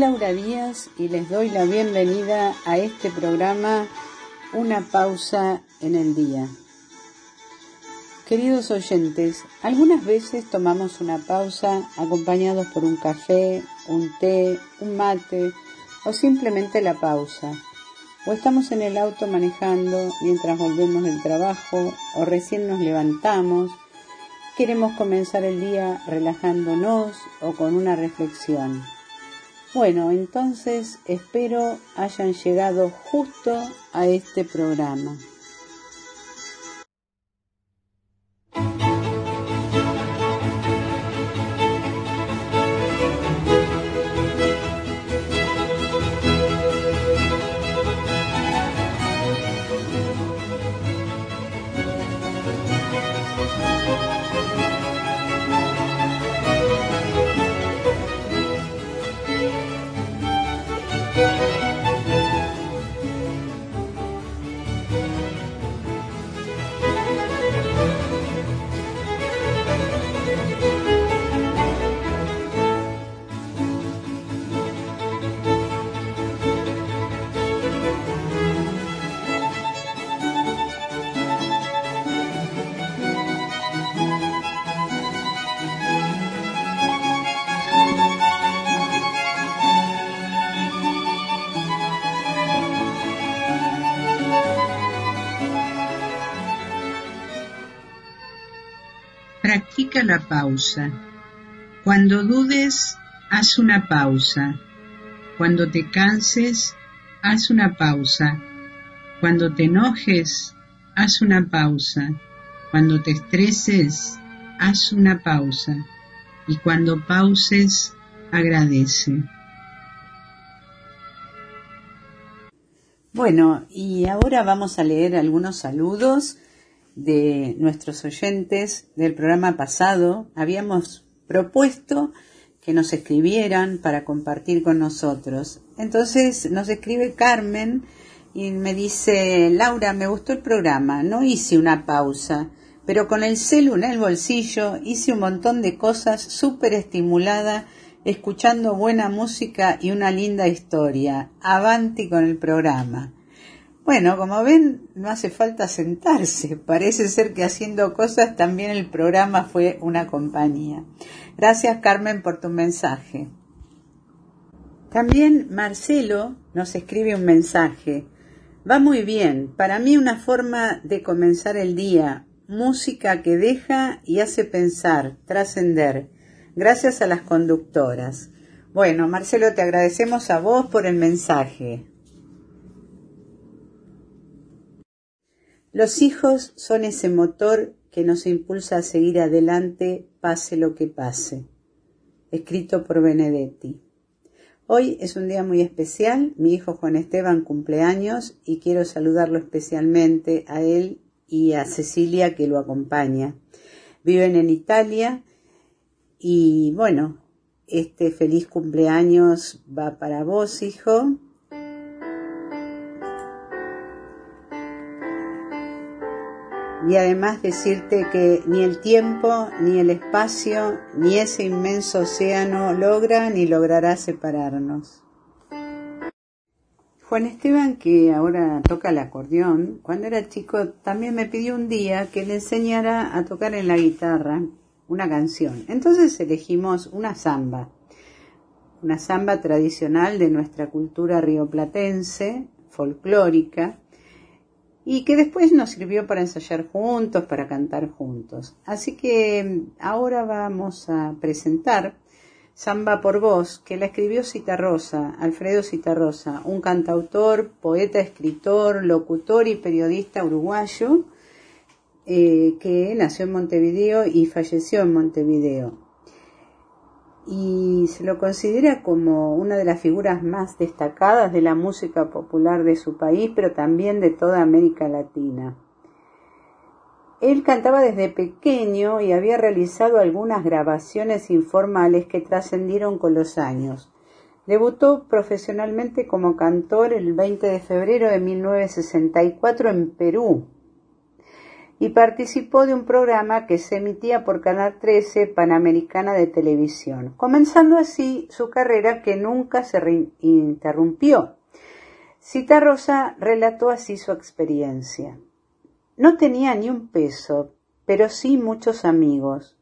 Laura Díaz y les doy la bienvenida a este programa Una pausa en el día. Queridos oyentes, algunas veces tomamos una pausa acompañados por un café, un té, un mate o simplemente la pausa. O estamos en el auto manejando mientras volvemos del trabajo o recién nos levantamos. Queremos comenzar el día relajándonos o con una reflexión. Bueno, entonces espero hayan llegado justo a este programa. La pausa. Cuando dudes, haz una pausa. Cuando te canses, haz una pausa. Cuando te enojes, haz una pausa. Cuando te estreses, haz una pausa. Y cuando pauses, agradece. Bueno, y ahora vamos a leer algunos saludos de nuestros oyentes del programa pasado, habíamos propuesto que nos escribieran para compartir con nosotros. Entonces nos escribe Carmen y me dice, Laura, me gustó el programa, no hice una pausa, pero con el celu en el bolsillo hice un montón de cosas súper estimulada, escuchando buena música y una linda historia. Avanti con el programa. Bueno, como ven, no hace falta sentarse. Parece ser que haciendo cosas también el programa fue una compañía. Gracias Carmen por tu mensaje. También Marcelo nos escribe un mensaje. Va muy bien. Para mí una forma de comenzar el día. Música que deja y hace pensar, trascender. Gracias a las conductoras. Bueno, Marcelo, te agradecemos a vos por el mensaje. Los hijos son ese motor que nos impulsa a seguir adelante pase lo que pase. Escrito por Benedetti. Hoy es un día muy especial. Mi hijo Juan Esteban cumple años y quiero saludarlo especialmente a él y a Cecilia que lo acompaña. Viven en Italia y bueno, este feliz cumpleaños va para vos, hijo, y además decirte que ni el tiempo, ni el espacio, ni ese inmenso océano logra ni logrará separarnos. Juan Esteban, que ahora toca el acordeón, cuando era chico también me pidió un día que le enseñara a tocar en la guitarra una canción. Entonces elegimos una samba, una samba tradicional de nuestra cultura rioplatense, folclórica, y que después nos sirvió para ensayar juntos, para cantar juntos. Así que mm, ahora vamos a presentar Samba por Voz, que la escribió Citarrosa, Alfredo Citarrosa, un cantautor, poeta, escritor, locutor y periodista uruguayo, eh, que nació en Montevideo y falleció en Montevideo y se lo considera como una de las figuras más destacadas de la música popular de su país, pero también de toda América Latina. Él cantaba desde pequeño y había realizado algunas grabaciones informales que trascendieron con los años. Debutó profesionalmente como cantor el 20 de febrero de 1964 en Perú y participó de un programa que se emitía por Canal 13 Panamericana de Televisión, comenzando así su carrera que nunca se interrumpió. Cita Rosa relató así su experiencia. No tenía ni un peso, pero sí muchos amigos.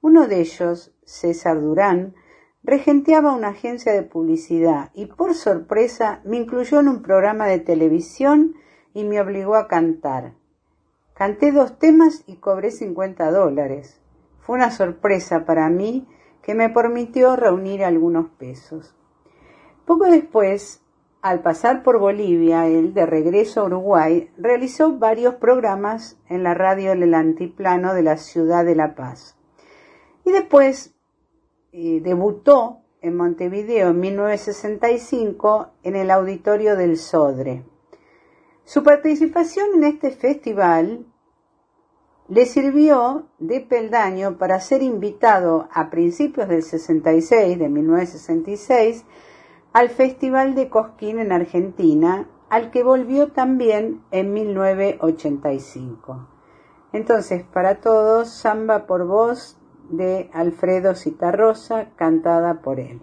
Uno de ellos, César Durán, regenteaba una agencia de publicidad y por sorpresa me incluyó en un programa de televisión y me obligó a cantar. Canté dos temas y cobré 50 dólares. Fue una sorpresa para mí que me permitió reunir algunos pesos. Poco después, al pasar por Bolivia, él, de regreso a Uruguay, realizó varios programas en la radio del Antiplano de la ciudad de La Paz. Y después debutó en Montevideo en 1965 en el auditorio del Sodre. Su participación en este festival le sirvió de peldaño para ser invitado a principios del 66, de 1966, al Festival de Cosquín en Argentina, al que volvió también en 1985. Entonces, para todos, Samba por voz de Alfredo Citarrosa, cantada por él.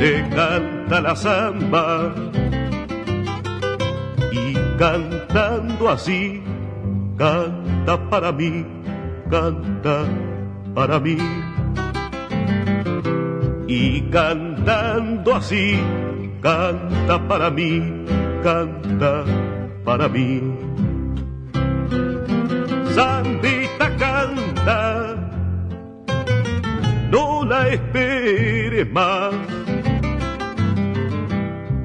te canta la samba y cantando así, canta para mí, canta para mí. Y cantando así, canta para mí, canta para mí. Sandita canta, no la esperes más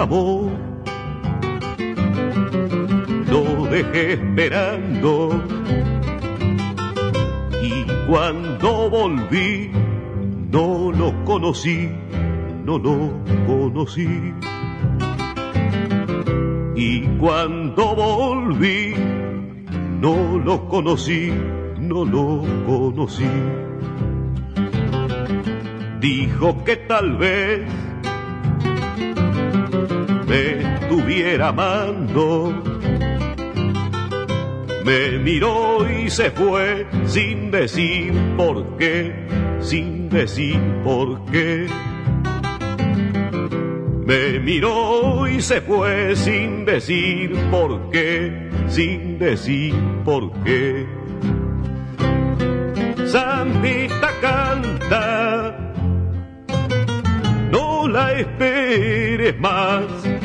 Amor, lo dejé esperando y cuando volví no lo conocí, no lo conocí. Y cuando volví no lo conocí, no lo conocí. Dijo que tal vez me estuviera amando. Me miró y se fue sin decir por qué, sin decir por qué. Me miró y se fue sin decir por qué, sin decir por qué. Sandita canta, no la esperes más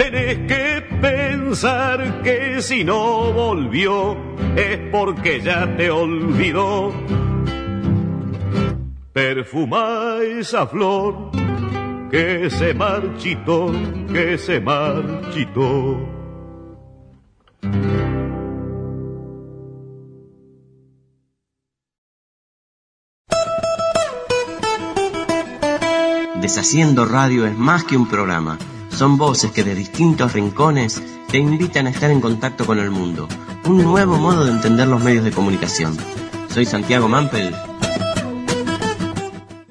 Tenés que pensar que si no volvió es porque ya te olvidó. Perfuma esa flor que se marchitó, que se marchitó. Deshaciendo Radio es más que un programa. Son voces que de distintos rincones te invitan a estar en contacto con el mundo. Un nuevo modo de entender los medios de comunicación. Soy Santiago Mampel.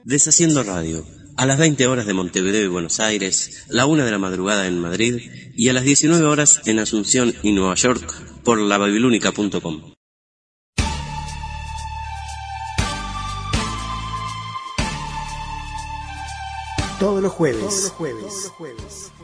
Deshaciendo Radio. A las 20 horas de Montevideo y Buenos Aires, la 1 de la madrugada en Madrid y a las 19 horas en Asunción y Nueva York por lababilúnica.com. Todos los jueves, todos los jueves,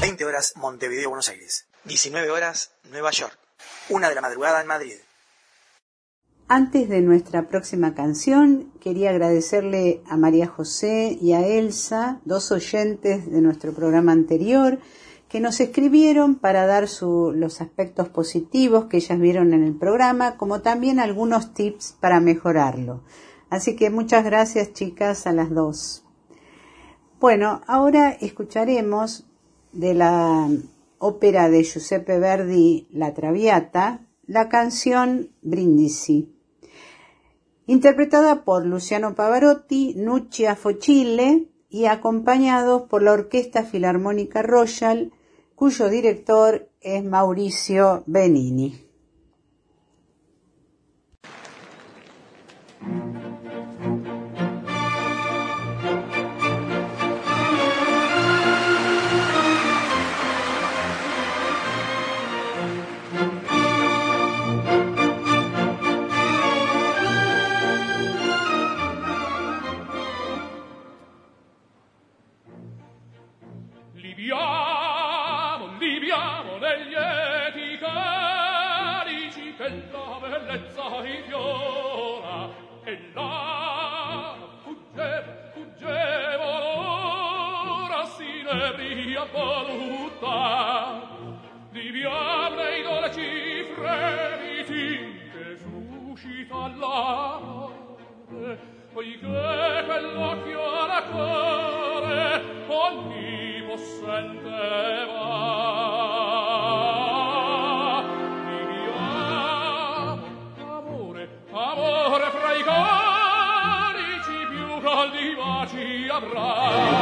20 horas Montevideo, Buenos Aires. 19 horas Nueva York. Una de la madrugada en Madrid. Antes de nuestra próxima canción, quería agradecerle a María José y a Elsa, dos oyentes de nuestro programa anterior, que nos escribieron para dar los aspectos positivos que ellas vieron en el programa, como también algunos tips para mejorarlo. Así que muchas gracias chicas a las dos. Bueno, ahora escucharemos de la ópera de Giuseppe Verdi La Traviata la canción Brindisi, interpretada por Luciano Pavarotti, Nuccia Focille y acompañados por la Orquesta Filarmónica Royal, cuyo director es Mauricio Benini. vita la morte, poiché quell'occhio racore ogni possente va. Viviamo, amore, amore fra i corici più caldi baci avrai,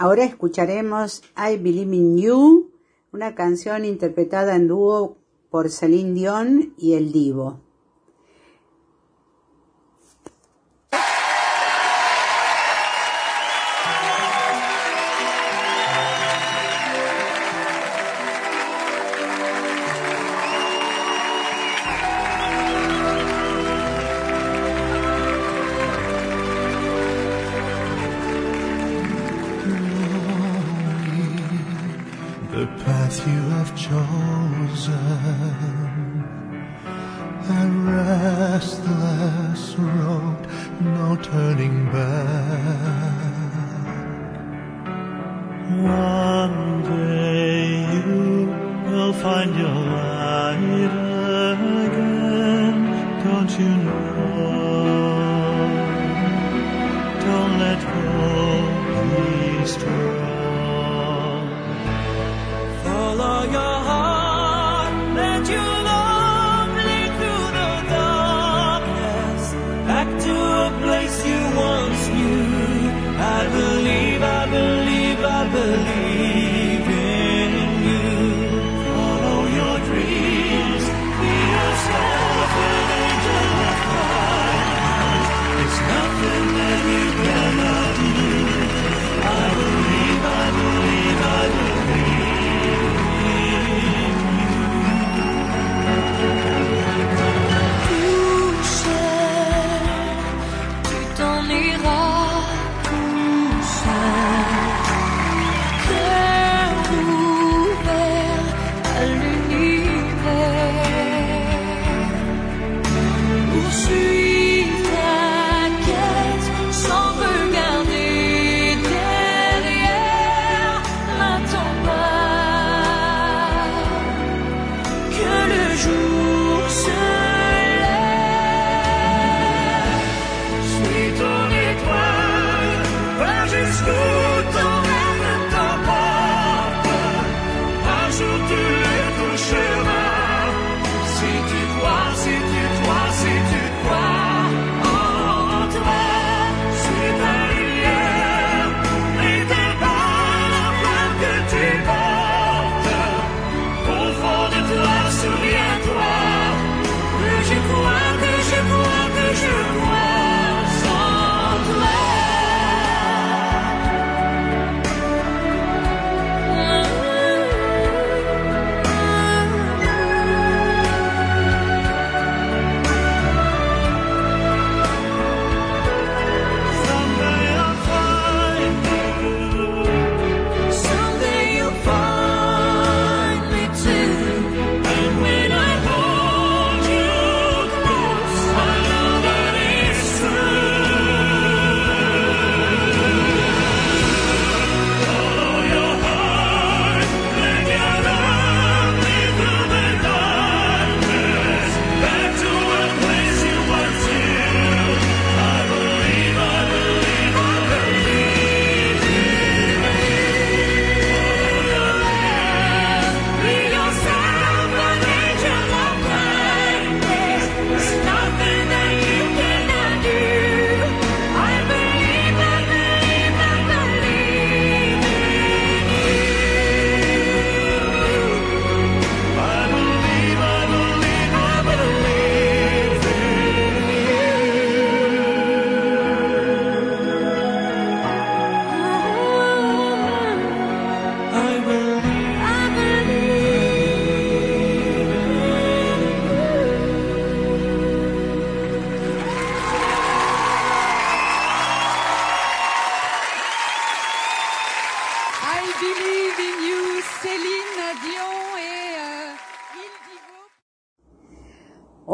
Ahora escucharemos I Believe in You, una canción interpretada en dúo por Celine Dion y El Divo.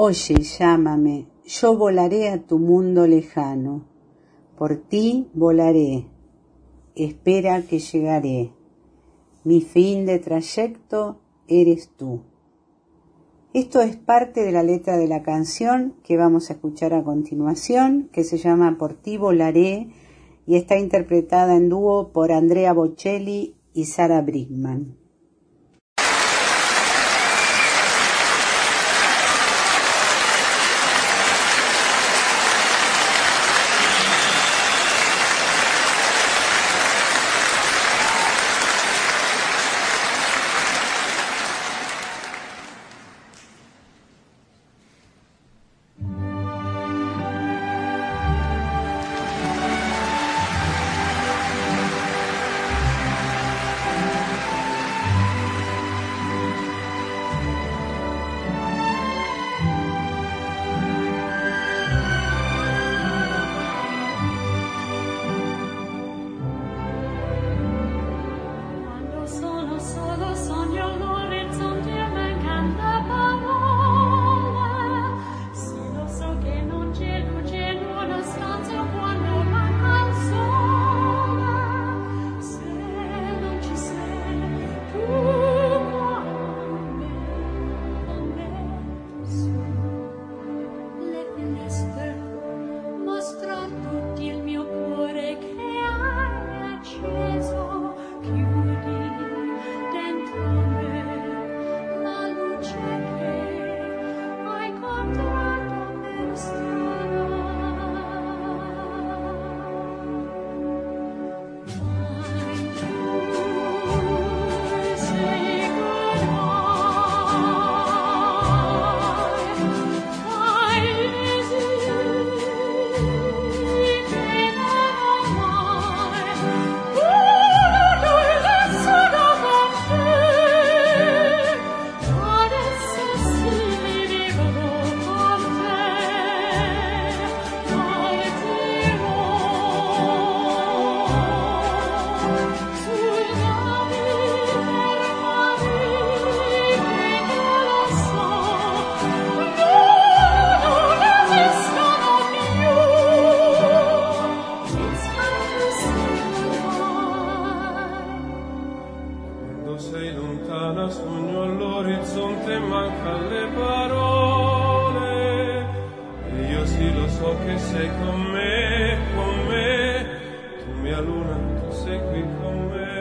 Oye, llámame, yo volaré a tu mundo lejano. Por ti volaré, espera que llegaré. Mi fin de trayecto eres tú. Esto es parte de la letra de la canción que vamos a escuchar a continuación, que se llama Por ti volaré y está interpretada en dúo por Andrea Bocelli y Sara Brigman. Lo so che sei con me, con me. Tu mia luna, tu sei qui con me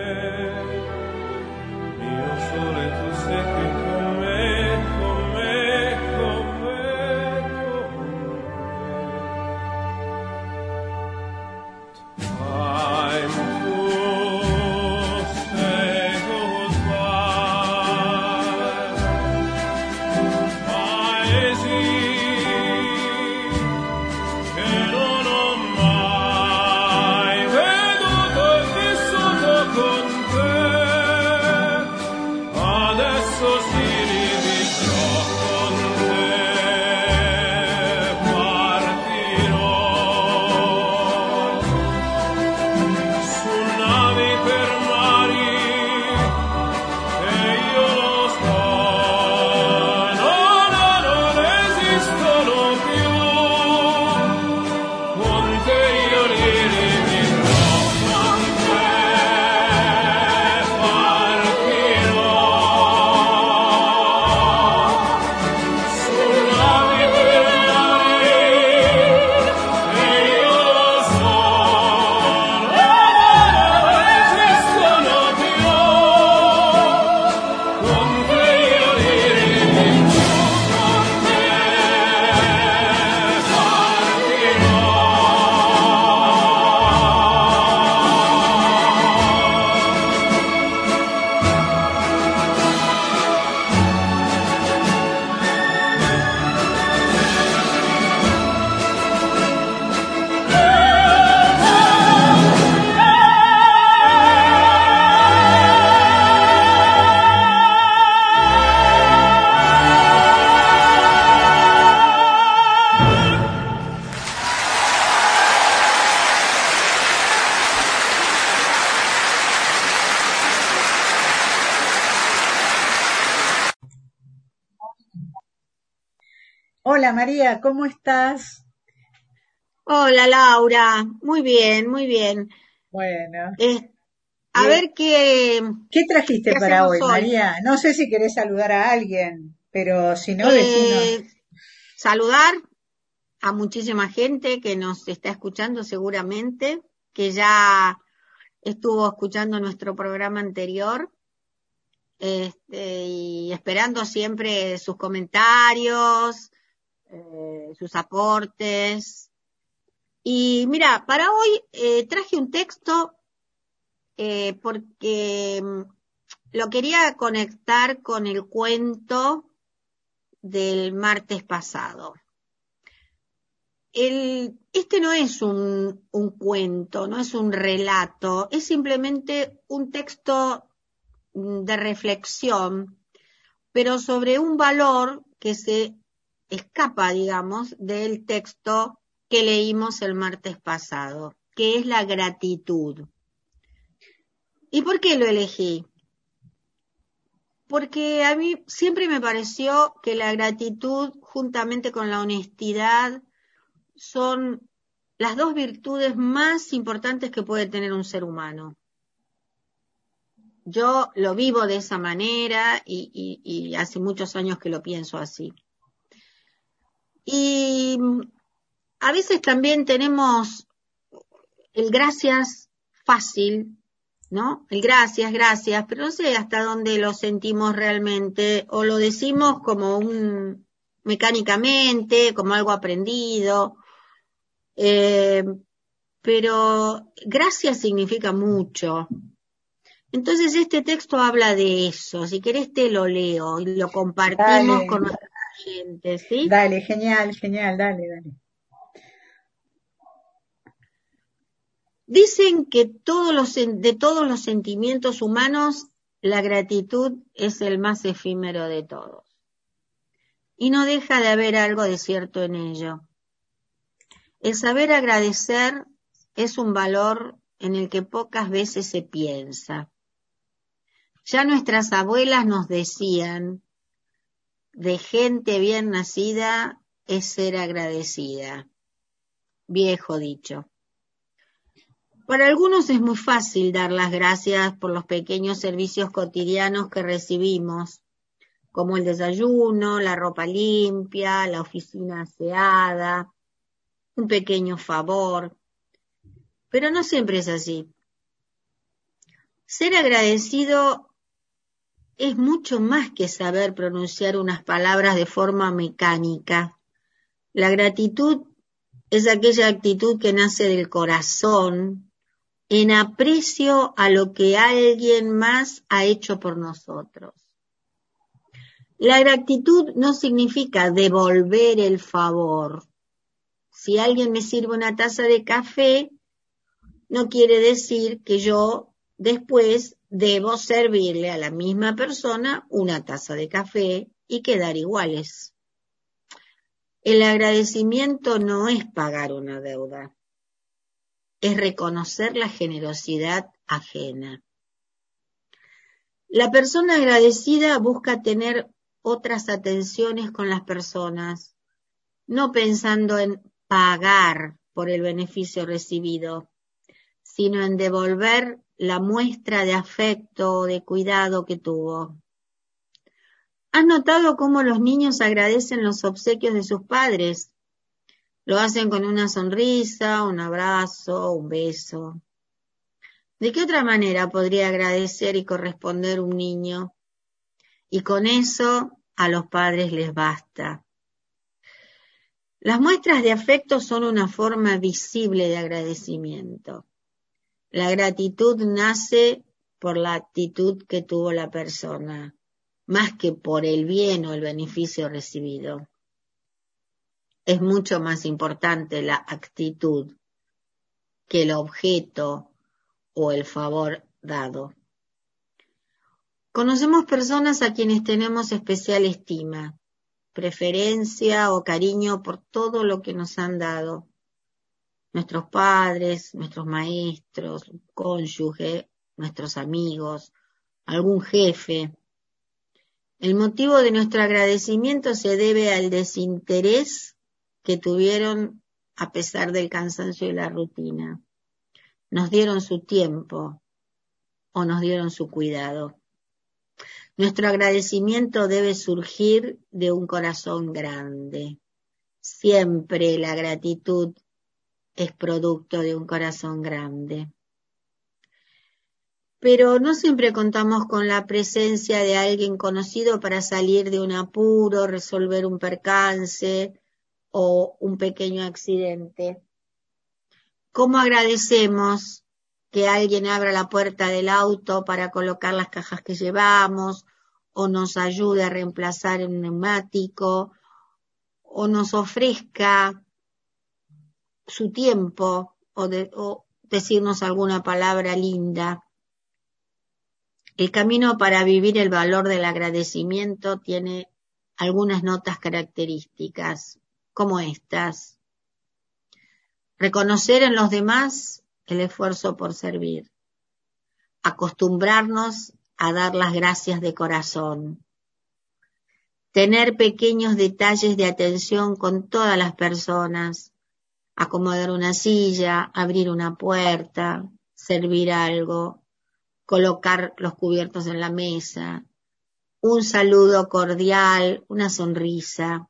¿cómo estás? Hola Laura, muy bien, muy bien. Bueno, Eh, a ver qué, ¿qué trajiste ¿Qué para hoy, hoy? María? No sé si querés saludar a alguien, pero si no, eh, saludar a muchísima gente que nos está escuchando seguramente, que ya estuvo escuchando nuestro programa anterior. Este, y esperando siempre sus comentarios, eh, sus aportes. Y mira, para hoy eh, traje un texto eh, porque mm, lo quería conectar con el cuento del martes pasado. El, este no es un, un cuento, no es un relato, es simplemente un texto mm, de reflexión, pero sobre un valor que se escapa, digamos, del texto que leímos el martes pasado, que es la gratitud. ¿Y por qué lo elegí? Porque a mí siempre me pareció que la gratitud, juntamente con la honestidad, son las dos virtudes más importantes que puede tener un ser humano. Yo lo vivo de esa manera y, hace muchos años que lo pienso así. Y mm, a veces también tenemos el gracias fácil, ¿no? El gracias, gracias, pero no sé hasta dónde lo sentimos realmente o lo decimos como un mecánicamente, como algo aprendido. Eh, pero gracias significa mucho. Entonces este texto habla de eso. Si querés te lo leo y lo compartimos Dale. con nuestros Dale, genial, genial, dale, dale. Dicen que todos los, sen- de todos los sentimientos humanos, la gratitud es el más efímero de todos. Y no deja de haber algo de cierto en ello. El saber agradecer es un valor en el que pocas veces se piensa. Ya nuestras abuelas nos decían, de gente bien nacida es ser agradecida. Viejo dicho. Para algunos es muy fácil dar las gracias por los pequeños servicios cotidianos que recibimos, como el desayuno, la ropa limpia, la oficina aseada, un pequeño favor. Pero no siempre es así. Ser agradecido es mucho más que saber pronunciar unas palabras de forma mecánica. La gratitud es aquella actitud que nace del corazón en aprecio a lo que alguien más ha hecho por nosotros. La gratitud no significa devolver el favor. Si alguien me sirve una taza de café, no quiere decir que yo después debo servirle a la misma persona una taza de café y quedar iguales. El agradecimiento no es pagar una deuda, es reconocer la generosidad ajena. La persona agradecida busca tener otras atenciones con las personas, no pensando en pagar por el beneficio recibido, sino en devolver la muestra de afecto o de cuidado que tuvo. ¿Has notado cómo los niños agradecen los obsequios de sus padres? Lo hacen con una sonrisa, un abrazo, un beso. ¿De qué otra manera podría agradecer y corresponder un niño? Y con eso a los padres les basta. Las muestras de afecto son una forma visible de agradecimiento. La gratitud nace por la actitud que tuvo la persona, más que por el bien o el beneficio recibido. Es mucho más importante la actitud que el objeto o el favor dado. Conocemos personas a quienes tenemos especial estima, preferencia o cariño por todo lo que nos han dado nuestros padres, nuestros maestros, cónyuge, nuestros amigos, algún jefe. El motivo de nuestro agradecimiento se debe al desinterés que tuvieron a pesar del cansancio y la rutina. Nos dieron su tiempo o nos dieron su cuidado. Nuestro agradecimiento debe surgir de un corazón grande. Siempre la gratitud es producto de un corazón grande. Pero no siempre contamos con la presencia de alguien conocido para salir de un apuro, resolver un percance o un pequeño accidente. ¿Cómo agradecemos que alguien abra la puerta del auto para colocar las cajas que llevamos o nos ayude a reemplazar el neumático o nos ofrezca su tiempo o, decirnos alguna palabra linda. El camino para vivir el valor del agradecimiento tiene algunas notas características, como estas. Reconocer en los demás el esfuerzo por servir. Acostumbrarnos a dar las gracias de corazón. Tener pequeños detalles de atención con todas las personas acomodar una silla, abrir una puerta, servir algo, colocar los cubiertos en la mesa, un saludo cordial, una sonrisa.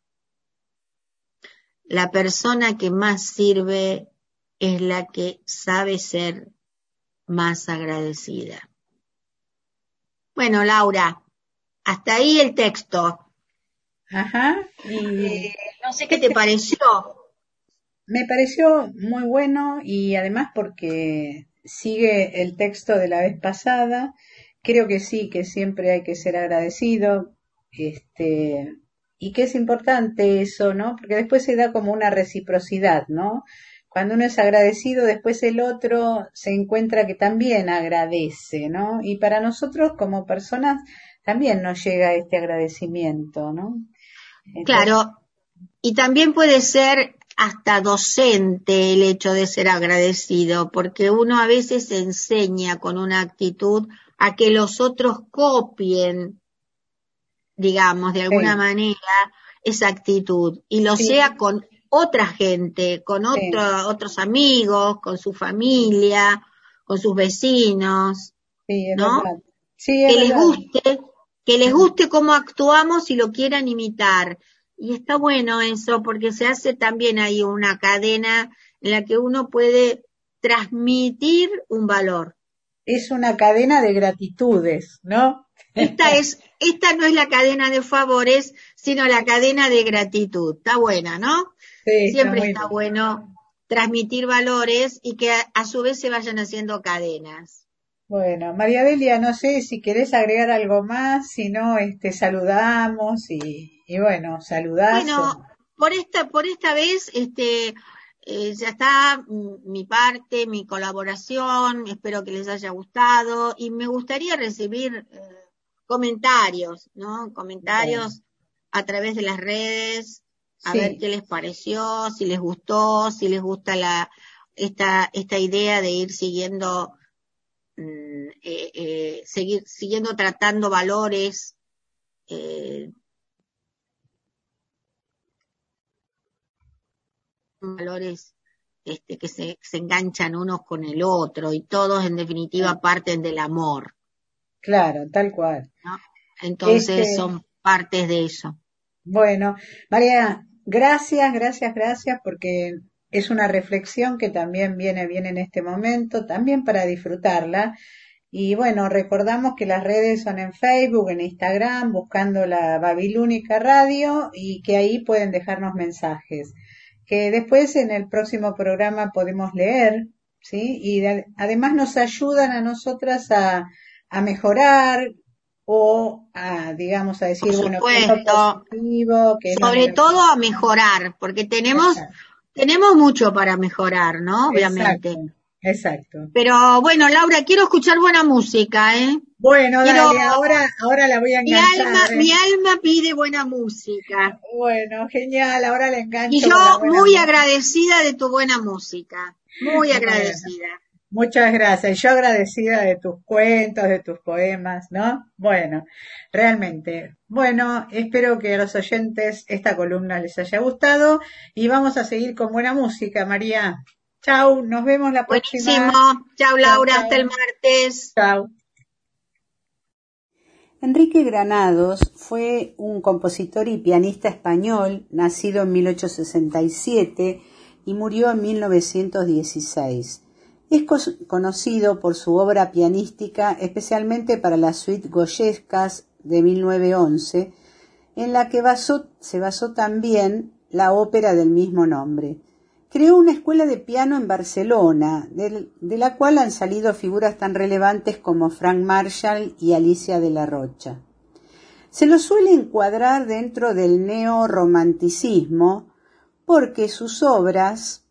La persona que más sirve es la que sabe ser más agradecida. Bueno, Laura, hasta ahí el texto. Ajá. Y... Eh, no sé qué te pareció. Me pareció muy bueno y además porque sigue el texto de la vez pasada. Creo que sí, que siempre hay que ser agradecido, este, y que es importante eso, ¿no? Porque después se da como una reciprocidad, ¿no? Cuando uno es agradecido, después el otro se encuentra que también agradece, ¿no? Y para nosotros como personas también nos llega este agradecimiento, ¿no? claro, y también puede ser hasta docente el hecho de ser agradecido, porque uno a veces enseña con una actitud a que los otros copien, digamos, de alguna manera, esa actitud, y lo sea con otra gente, con otros amigos, con su familia, con sus vecinos, ¿no? que les guste que les guste cómo actuamos y lo quieran imitar. Y está bueno eso porque se hace también ahí una cadena en la que uno puede transmitir un valor. Es una cadena de gratitudes, ¿no? Esta es, esta no es la cadena de favores, sino la cadena de gratitud. Está buena, ¿no? Sí, Siempre está, bueno transmitir valores y que a, su vez se vayan haciendo cadenas. Bueno, María Delia, no sé si querés agregar algo más, si no, este, saludamos y, y bueno, saludás. Bueno, por esta, por esta vez, este, eh, ya está mi parte, mi colaboración, espero que les haya gustado y me gustaría recibir eh, comentarios, ¿no? Comentarios a través de las redes, a ver qué les pareció, si les gustó, si les gusta la, esta, esta idea de ir siguiendo, mm, eh, eh, seguir, siguiendo tratando valores, eh, valores este, que se, se enganchan unos con el otro y todos en definitiva parten del amor. Claro, tal cual. ¿no? Entonces Este- son partes de eso. Bueno, María, gracias, gracias, gracias, porque es una reflexión que también viene bien en este momento, también para disfrutarla. Y bueno, recordamos que las redes son en Facebook, en Instagram, buscando la Babilónica Radio y que ahí pueden dejarnos mensajes. Que después en el próximo programa podemos leer, ¿sí? Y de- además nos ayudan a nosotras a, a mejorar o a, digamos, a decir, Por bueno, qué es lo positivo, qué es lo Sobre todo a mejorar, porque tenemos, tenemos mucho para mejorar, ¿no? Obviamente. Exacto, exacto. Pero bueno, Laura, quiero escuchar buena música, ¿eh? Bueno, Quiero- dale, ahora, ahora la voy a Mi enganchar. alma, ¿eh? mi alma pide buena música. Bueno, genial, ahora la engancho. Y yo muy música. agradecida de tu buena música. Muy Bueno. Muchas gracias. Yo agradecida de tus cuentos, de tus poemas, ¿no? Bueno, realmente. Bueno, espero que a los oyentes esta columna les haya gustado y vamos a seguir con buena música, María. Chau, nos vemos la próxima. Buenísimo. Chao, Laura. Chau, Hasta el martes. Chau. Enrique Granados fue un compositor y pianista español, nacido en 1867 y murió en 1916. Es conocido por su obra pianística, especialmente para las suite goyescas de 1911, en la que se basó también la ópera del mismo nombre. Creó una escuela de piano en Barcelona, del- de la cual han salido figuras tan relevantes como Frank Marshall y Alicia de la Rocha. Se lo suele encuadrar dentro del neorromanticismo porque sus obras,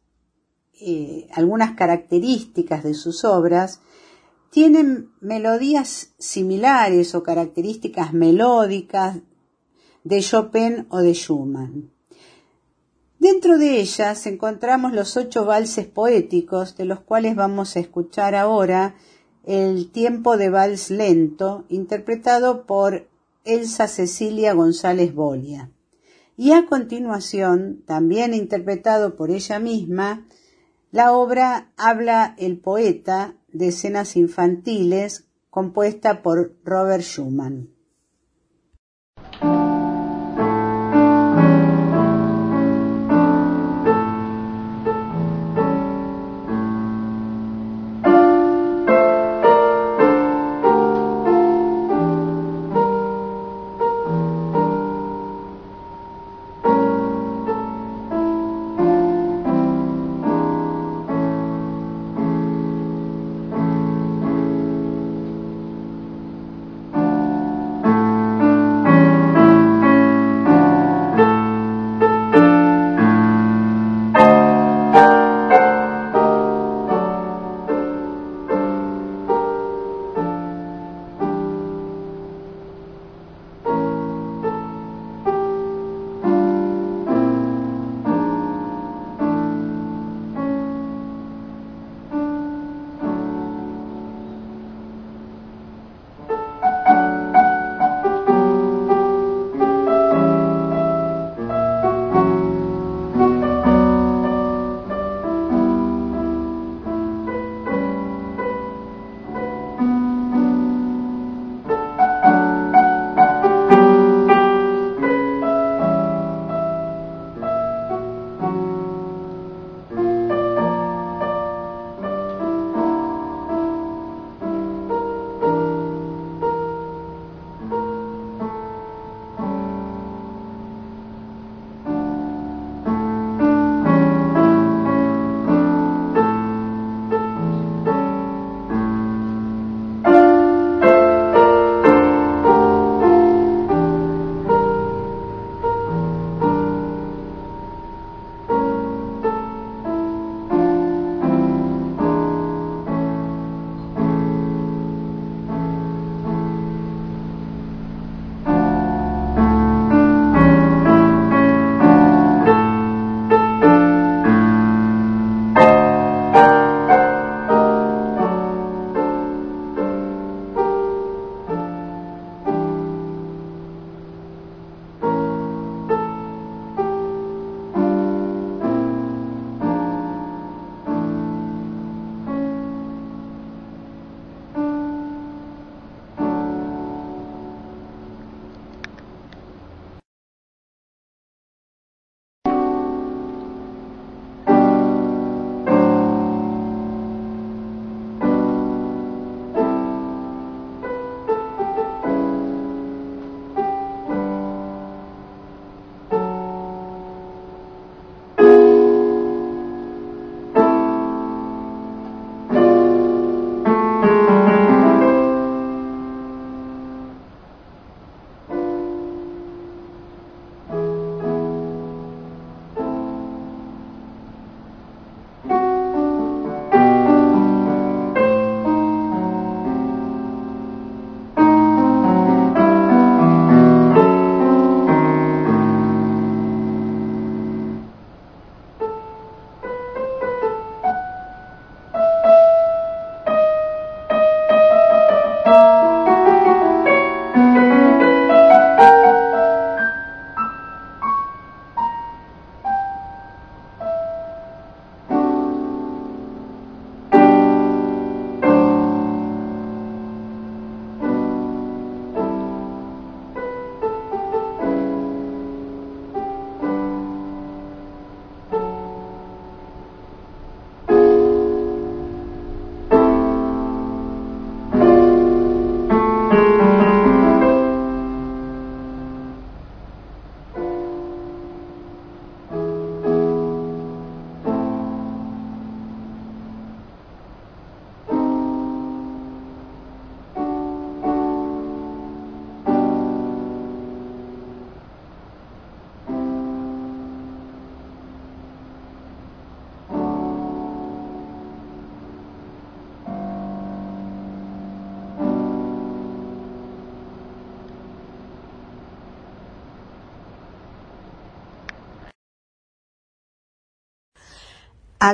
eh, algunas características de sus obras, tienen melodías similares o características melódicas de Chopin o de Schumann. Dentro de ellas encontramos los ocho valses poéticos, de los cuales vamos a escuchar ahora el tiempo de vals lento, interpretado por Elsa Cecilia González Bolia. Y a continuación, también interpretado por ella misma, la obra Habla el poeta de escenas infantiles, compuesta por Robert Schumann.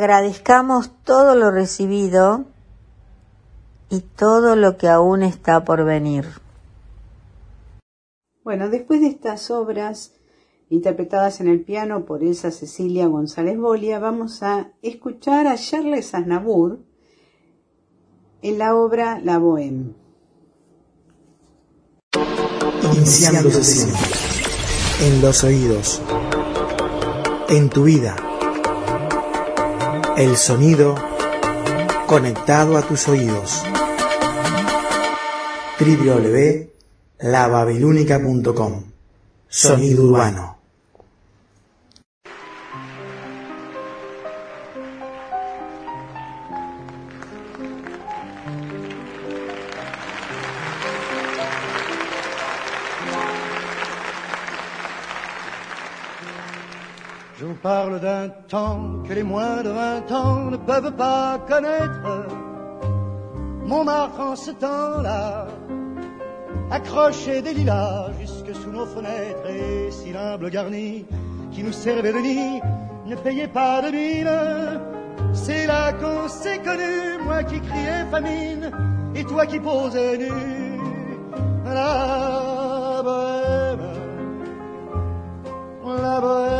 Agradezcamos todo lo recibido y todo lo que aún está por venir. Bueno, después de estas obras interpretadas en el piano por Elsa Cecilia González Bolia, vamos a escuchar a Charles Aznavour en la obra La Bohème. Iniciando sesión. En los oídos. En tu vida. El sonido conectado a tus oídos. www.lababilúnica.com Sonido urbano. Parle d'un temps que les moins de vingt ans ne peuvent pas connaître. Montmartre en ce temps-là, accrochait des lilas jusque sous nos fenêtres et si l'humble garni qui nous servait de nid ne payait pas de mine. C'est là qu'on s'est connu, moi qui criais famine et toi qui posais nu. La bohème, la bohème,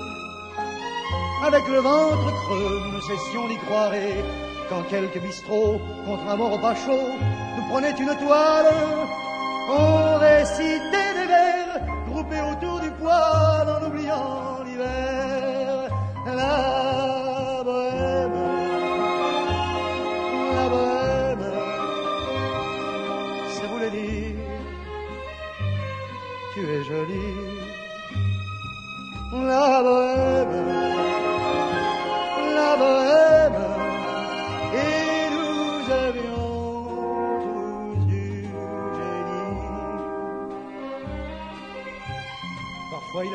avec le ventre creux, nous cessions d'y croire. Et quand quelques bistrots, contre un bon repas chaud, nous prenaient une toile, on récitait des vers groupés autour du poêle en oubliant l'hiver. La bohème, la bohème, ça voulait dire tu es jolie. La bohème,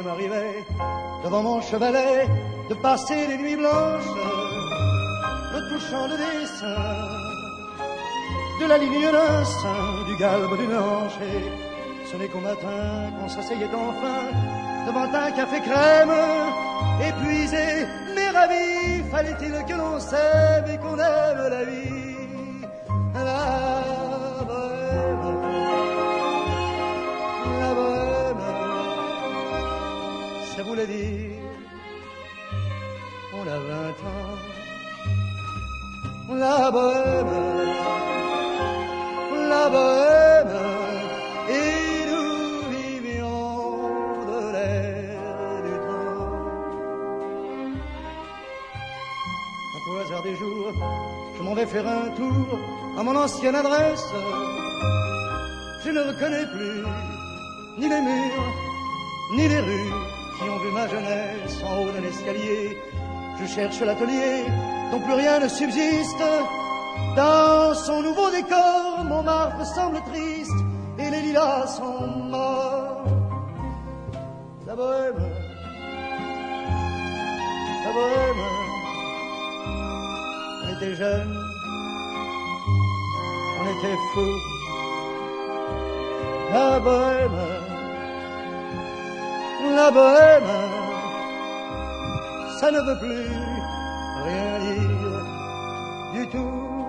m'arrivait, devant mon chevalet, de passer des nuits blanches, me touchant le dessin, de la ligne d'un sein, du galbe d'une hanche, ce n'est qu'au matin qu'on s'asseyait enfin devant un café crème, épuisé mais ravi, fallait-il que l'on s'aime et qu'on aime la vie? Vingt ans. La bohème, la bohème, et nous vivions de l'air du temps. Quant au hasard des jours, je m'en vais faire un tour à mon ancienne adresse. Je ne reconnais plus ni les murs, ni les rues qui ont vu ma jeunesse en haut d'un escalier. Je cherche l'atelier dont plus rien ne subsiste. Dans son nouveau décor, mon marbre semble triste et les lilas sont morts. La bohème, la bohème, on était jeunes, on était fous. La bohème, la bohème, ça ne veut plus rien dire du tout.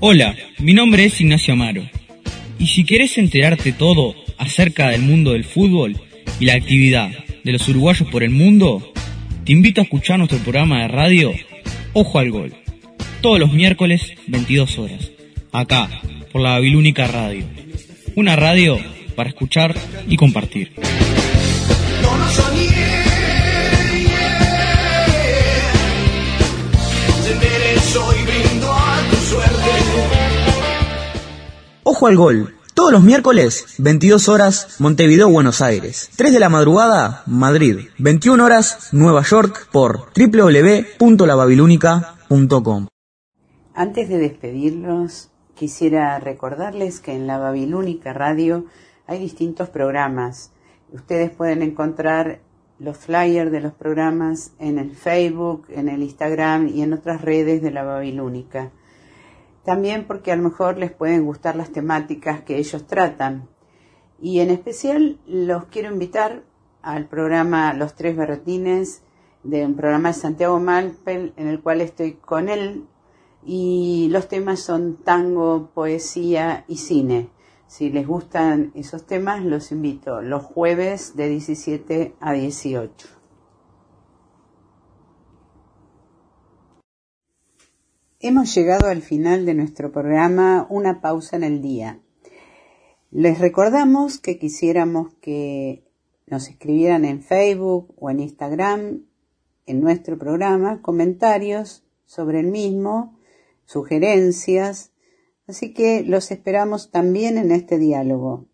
Hola, mi nombre es Ignacio Amaro. Y si querés enterarte todo acerca del mundo del fútbol y la actividad de los uruguayos por el mundo, te invito a escuchar nuestro programa de radio Ojo al Gol. Todos los miércoles, 22 horas. Acá, por la Babilónica Radio. Una radio para escuchar y compartir. Ojo al Gol. Todos los miércoles, 22 horas, Montevideo, Buenos Aires. 3 de la madrugada, Madrid. 21 horas, Nueva York, por www.lababilúnica.com. Antes de despedirnos, quisiera recordarles que en la Babilónica Radio hay distintos programas. Ustedes pueden encontrar los flyers de los programas en el Facebook, en el Instagram y en otras redes de la Babilónica. También porque a lo mejor les pueden gustar las temáticas que ellos tratan. Y en especial los quiero invitar al programa Los Tres Berretines, de un programa de Santiago Malpel, en el cual estoy con él. Y los temas son tango, poesía y cine. Si les gustan esos temas, los invito los jueves de 17 a 18. Hemos llegado al final de nuestro programa Una pausa en el día. Les recordamos que quisiéramos que nos escribieran en Facebook o en Instagram en nuestro programa comentarios sobre el mismo, sugerencias, así que los esperamos también en este diálogo.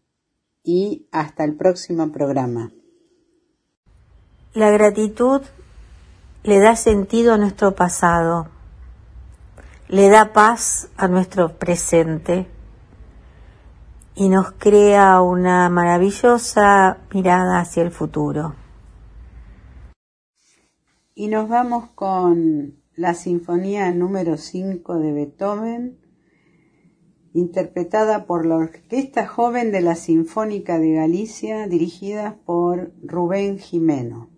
Y hasta el próximo programa. La gratitud le da sentido a nuestro pasado le da paz a nuestro presente y nos crea una maravillosa mirada hacia el futuro. Y nos vamos con la Sinfonía número 5 de Beethoven, interpretada por la Orquesta Joven de la Sinfónica de Galicia, dirigida por Rubén Jimeno.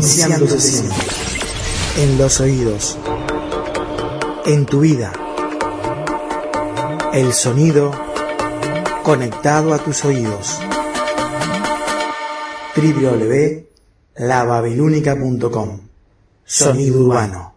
Pronunciándose siempre. En los oídos. En tu vida. El sonido conectado a tus oídos. www.lababilúnica.com Sonido urbano.